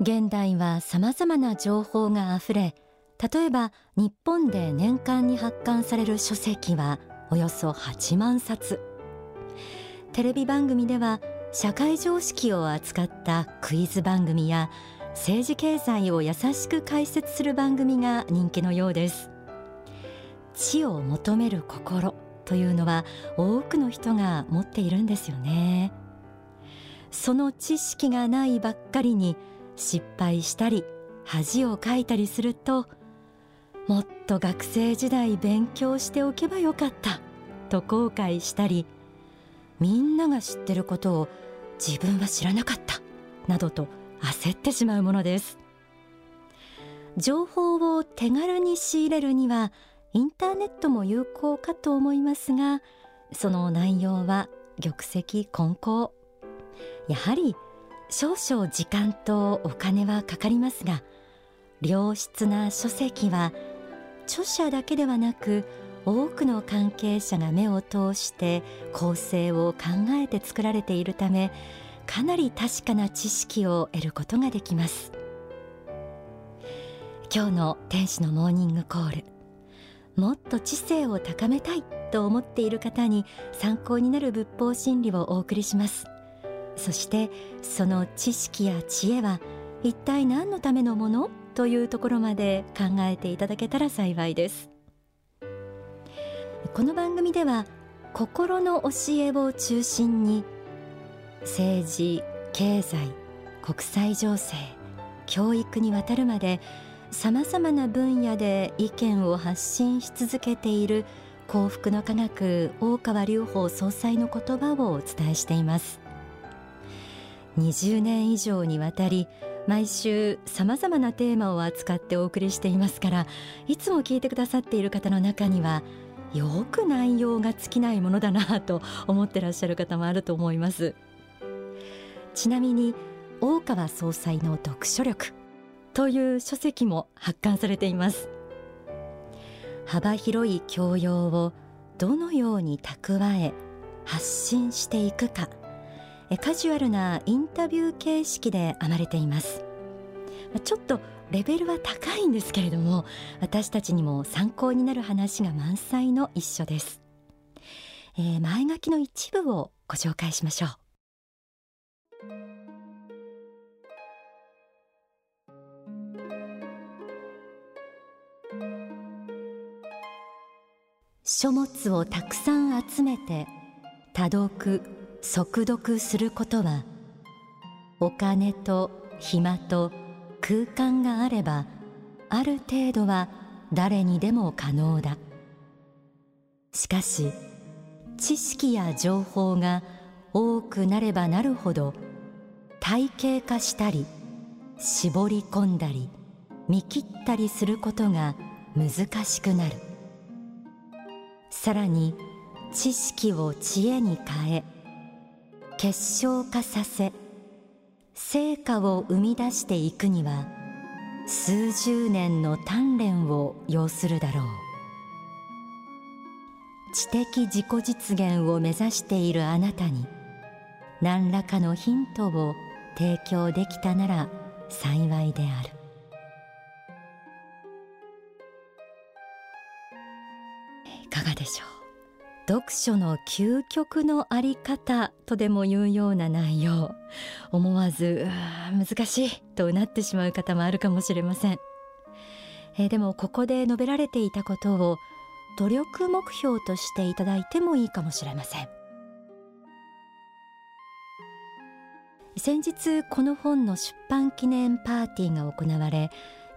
現代は様々な情報があふれ例えば日本で年間に発刊される書籍はおよそ8万冊。テレビ番組では社会常識を扱ったクイズ番組や政治経済を優しく解説する番組が人気のようです。知を求める心というのは多くの人が持っているんですよね。その知識がないばっかりに失敗したり恥をかいたりするともっと学生時代勉強しておけばよかったと後悔したりみんなが知ってることを自分は知らなかったなどと焦ってしまうものです。情報を手軽に仕入れるにはインターネットも有効かと思いますがその内容は玉石混交。やはり少々時間とお金はかかりますが良質な書籍は著者だけではなく多くの関係者が目を通して構成を考えて作られているためかなり確かな知識を得ることができます。今日の天使のモーニングコールもっと知性を高めたいと思っている方に参考になる仏法真理をお送りします。そしてその知識や知恵は一体何のためのものというところまで考えていただけたら幸いです。この番組では心の教えを中心に政治経済国際情勢教育にわたるまでさまざまな分野で意見を発信し続けている幸福の科学大川隆法総裁の言葉をお伝えしています。20年以上にわたり毎週さまざまなテーマを扱ってお送りしていますからいつも聞いてくださっている方の中にはよく内容が尽きないものだなと思ってらっしゃる方もあると思います。ちなみに大川総裁の読書力という書籍も発刊されています。幅広い教養をどのように蓄え発信していくか。カジュアルなインタビュー形式で編まれています。ちょっとレベルは高いんですけれども私たちにも参考になる話が満載の一書です、えー、前書きの一部をご紹介しましょう。書物をたくさん集めて多読速読することはお金と暇と空間があればある程度は誰にでも可能だ。しかし知識や情報が多くなればなるほど体系化したり絞り込んだり見切ったりすることが難しくなる。さらに知識を知恵に変え結晶化させ成果を生み出していくには数十年の鍛錬を要するだろう。知的自己実現を目指しているあなたに何らかのヒントを提供できたなら幸いである。いかがでしょう？読書の究極のあり方とでも言うような内容。思わず難しいとなってしまう方もあるかもしれません、えー、でもここで述べられていたことを努力目標としていただいてもいいかもしれません。先日この本の出版記念パーティーが行われ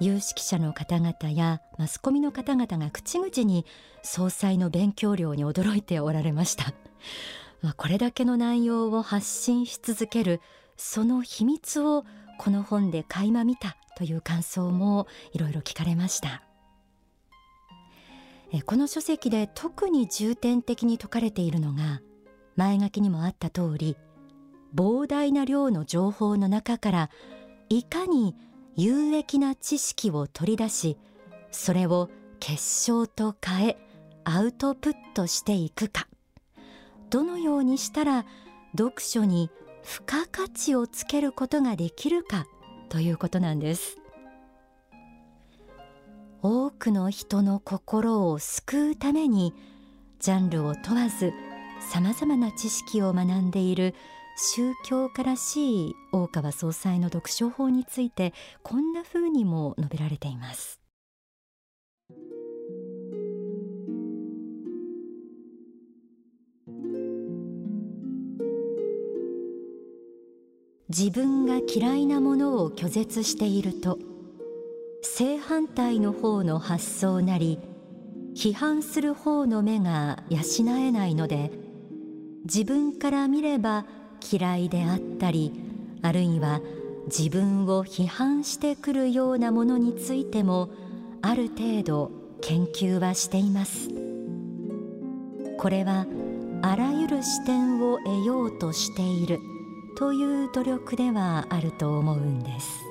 有識者の方々やマスコミの方々が口々に総裁の勉強量に驚いておられました。まあ、これだけの内容を発信し続けるその秘密をこの本で垣間見たという感想もいろいろ聞かれました。この書籍で特に重点的に説かれているのが前書きにもあった通り膨大な量の情報の中からいかに有益な知識を取り出しそれを結晶と変えアウトプットしていくか。どのようにしたら読書に付加価値をつけることができるかということなんです。多くの人の心を救うためにジャンルを問わずさまざまな知識を学んでいる宗教家らしい大川総裁の読書法についてこんな風にも述べられています。自分が嫌いなものを拒絶していると正反対の方の発想なり批判する方の目が養えないので自分から見れば嫌いであったりあるいは自分を批判してくるようなものについてもある程度研究はしています。これはあらゆる視点を得ようとしているという努力ではあると思うんです。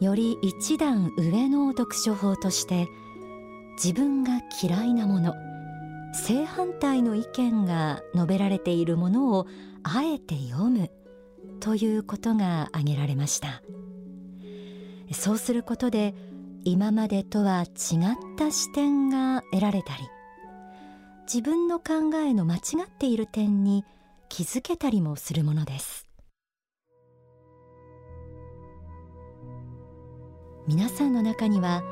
より一段上の読書法として自分が嫌いなもの正反対の意見が述べられているものをあえて読むということが挙げられました。そうすることで今までとは違った視点が得られたり自分の考えの間違っている点に気づけたりもするものです。皆さんの中には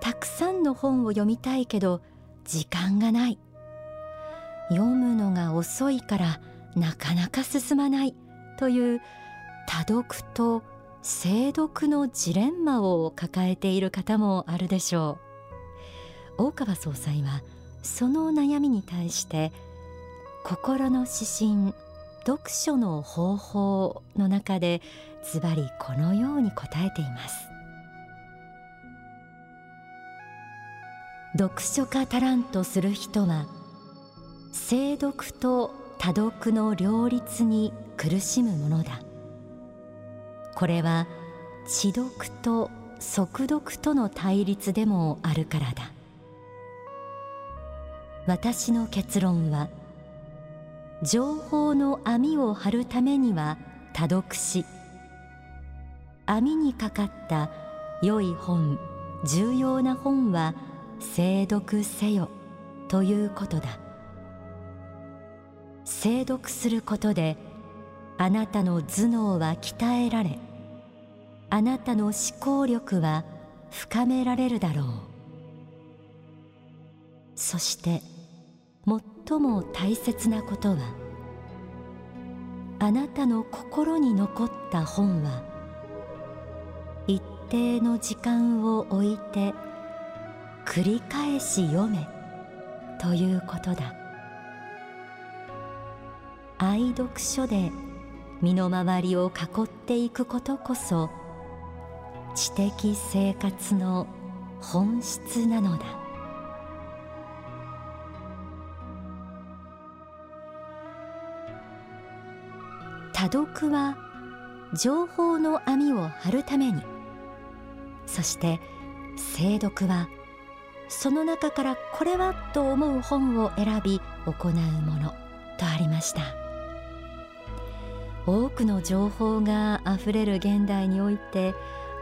たくさんの本を読みたいけど時間がない。読むのが遅いからなかなか進まないという多読と精読のジレンマを抱えている方もあるでしょう。大川総裁はその悩みに対して心の指針読書の方法の中でズバリこのように答えています。読書家足らんとする人は精読と多読の両立に苦しむものだ。これは知読と速読との対立でもあるからだ。私の結論は情報の網を張るためには多読し網にかかった良い本重要な本は精読せよということだ精読することであなたの頭脳は鍛えられあなたの思考力は深められるだろうそして最も大切なことはあなたの心に残った本は一定の時間を置いて繰り返し読めということだ。愛読書で身の回りを囲っていくことこそ知的生活の本質なのだ。多読は情報の網を張るためにそして精読はその中からこれはと思う本を選び行うものとありました。多くの情報があふれる現代において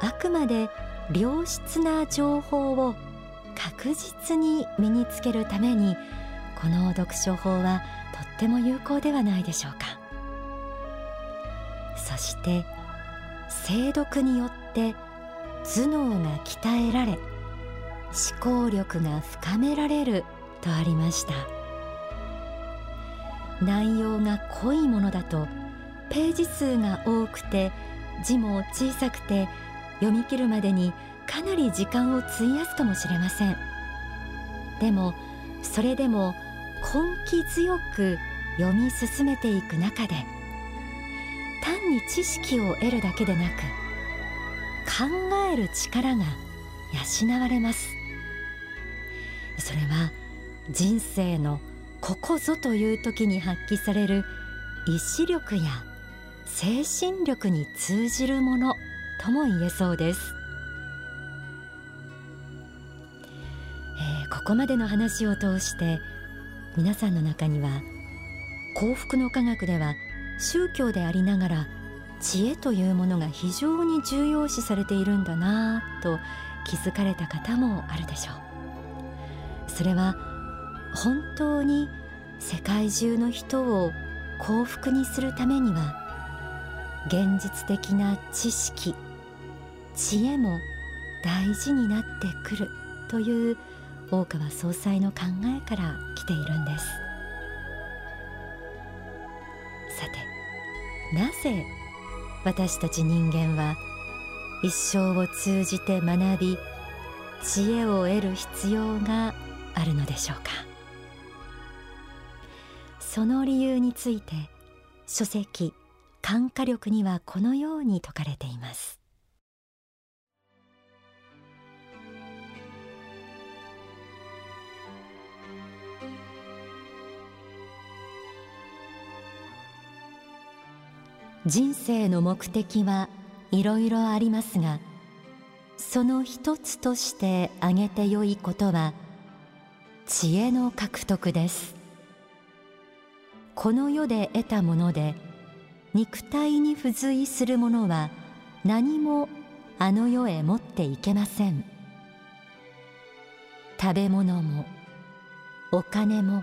あくまで良質な情報を確実に身につけるためにこの読書法はとっても有効ではないでしょうか。そして精読によって頭脳が鍛えられ思考力が深められるとありました。内容が濃いものだとページ数が多くて字も小さくて読み切るまでにかなり時間を費やすかもしれません。でもそれでも根気強く読み進めていく中で単に知識を得るだけでなく考える力が養われます。それは人生のここぞという時に発揮される意志力や精神力に通じるものとも言えそうです、えー、ここまでの話を通して皆さんの中には幸福の科学では宗教でありながら知恵というものが非常に重要視されているんだなぁと気づかれた方もあるでしょう。それは本当に世界中の人を幸福にするためには現実的な知識知恵も大事になってくるという大川総裁の考えから来ているんです。さてなぜ私たち人間は一生を通じて学び知恵を得る必要があるのでしょうか。その理由について書籍感化力にはこのように説かれています。人生の目的はいろいろありますがその一つとして挙げてよいことは知恵の獲得です。この世で得たもので肉体に付随するものは何もあの世へ持っていけません。食べ物もお金も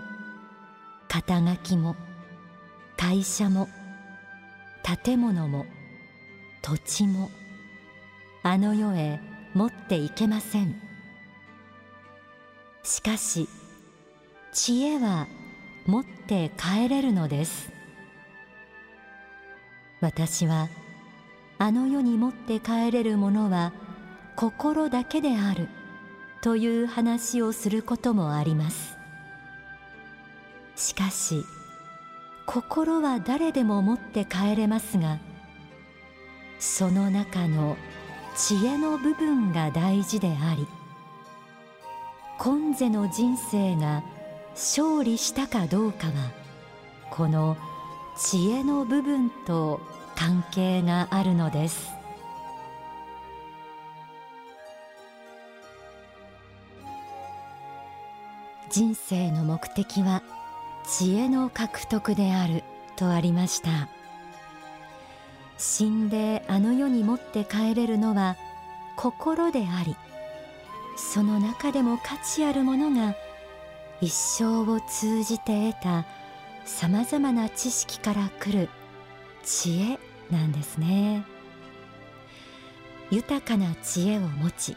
肩書きも会社も建物も土地もあの世へ持っていけません。しかし知恵は持って帰れるのです。私はあの世に持って帰れるものは心だけであるという話をすることもあります。しかし心は誰でも持って帰れますがその中の知恵の部分が大事であり今世の人生が勝利したかどうかはこの知恵の部分と関係があるのです。人生の目的は知恵の獲得であるとありました。死んであの世に持って帰れるのは心でありその中でも価値あるものが一生を通じて得たさまざまな知識から来る知恵なんですね。豊かな知恵を持ち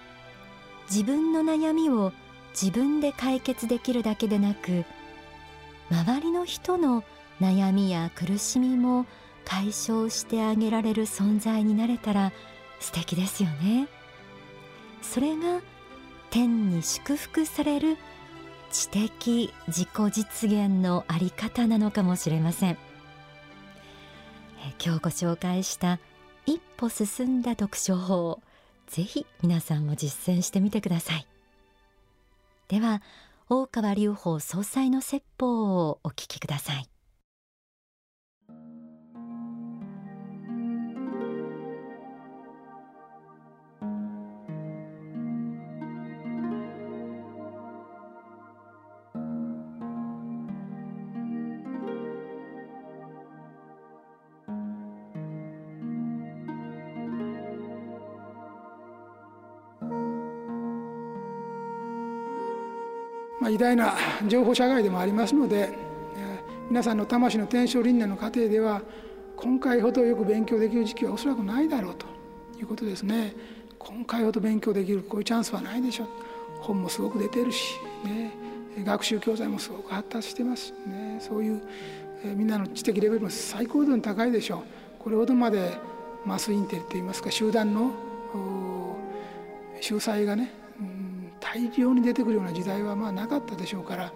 自分の悩みを自分で解決できるだけでなく周りの人の悩みや苦しみも解消してあげられる存在になれたら素敵ですよね。それが天に祝福される知的自己実現のあり方なのかもしれません。今日ご紹介した一歩進んだ読書法ぜひ皆さんも実践してみてください。では大川隆法総裁の説法をお聞きください。まあ、偉大な情報社会でもありますのでえ皆さんの魂の天正輪廻の過程では今回ほどよく勉強できる時期はおそらくないだろうということですね。今回ほど勉強できるこういうチャンスはないでしょう。本もすごく出てるし、ね、学習教材もすごく発達してますし、ね、そういう、えみんなの知的レベルも最高度に高いでしょう。これほどまでマスインテリといいますか集団の秀才がね大量に出てくるような時代はまあなかったでしょうから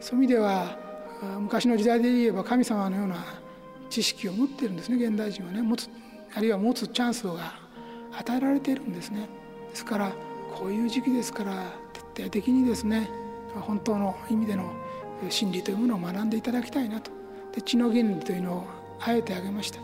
そういう意味では昔の時代で言えば神様のような知識を持ってるんですね現代人はね。持つあるいは持つチャンスが与えられているんですね。ですからこういう時期ですから徹底的にですね本当の意味での真理というものを学んでいただきたいなと。で知の原理というのをあえてあげました。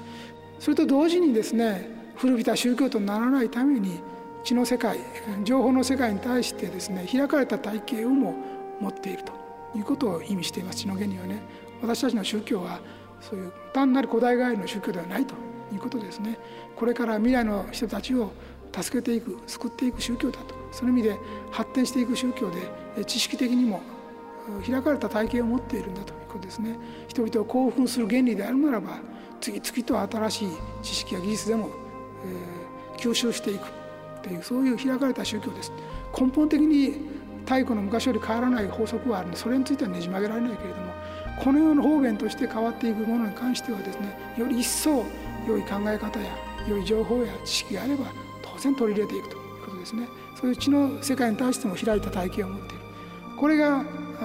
それと同時にですね古びた宗教とならないために知の世界情報の世界に対してですね開かれた体系をも持っているということを意味しています。知の原理はね私たちの宗教はそういう単なる古代外の宗教ではないということですね。これから未来の人たちを助けていく救っていく宗教だと。その意味で発展していく宗教で知識的にも開かれた体系を持っているんだということですね。人々を興奮する原理であるならば次々と新しい知識や技術でも、えー、吸収していく。というそういう開かれた宗教です。根本的に太古の昔より変わらない法則はあるのでそれについてはねじ曲げられないけれどもこのような方便として変わっていくものに関してはですねより一層良い考え方や良い情報や知識があれば当然取り入れていくということですね。そういう知の世界に対しても開いた体系を持っている。これが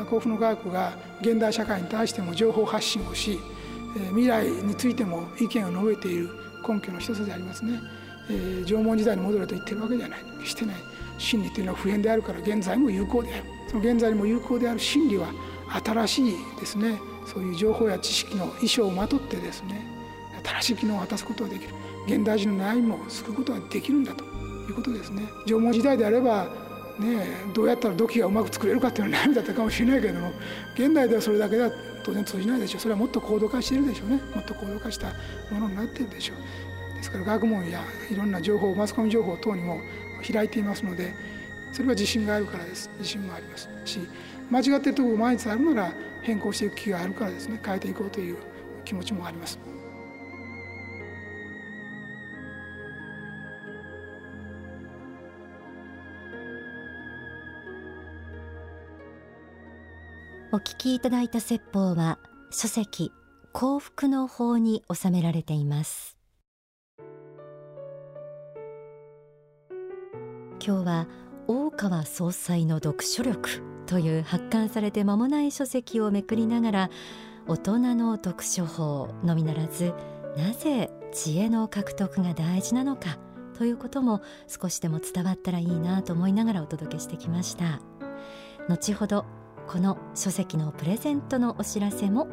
幸福の科学が現代社会に対しても情報発信をし未来についても意見を述べている根拠の一つでありますね、えー、縄文時代に戻れと言ってるわけではない。してない。真理というのは普遍であるから現在も有効である。その現在にも有効である真理は新しいですね。そういう情報や知識の衣装をまとってですね。新しい機能を果たすことができる。現代人の悩みも救うことができるんだということですね。縄文時代であればねどうやったら土器がうまく作れるかっていうのは悩みだったかもしれないけれども現代ではそれだけでは当然通じないでしょう。それはもっと高度化しているでしょうね。もっと高度化したものになっているでしょう。ですから学問やいろんな情報マスコミ情報等にも開いていますのでそれは自信があるからです。自信もあります。し間違ってるところが毎日あるなら変更していく気があるからですね。変えていこうという気持ちもあります。お聞きいただいた説法は書籍幸福の法に収められています。今日は大川総裁の読書力という発刊されて間もない書籍をめくりながら大人の読書法のみならずなぜ知恵の獲得が大事なのかということも少しでも伝わったらいいなと思いながらお届けしてきました。後ほどこの書籍のプレゼントのお知らせも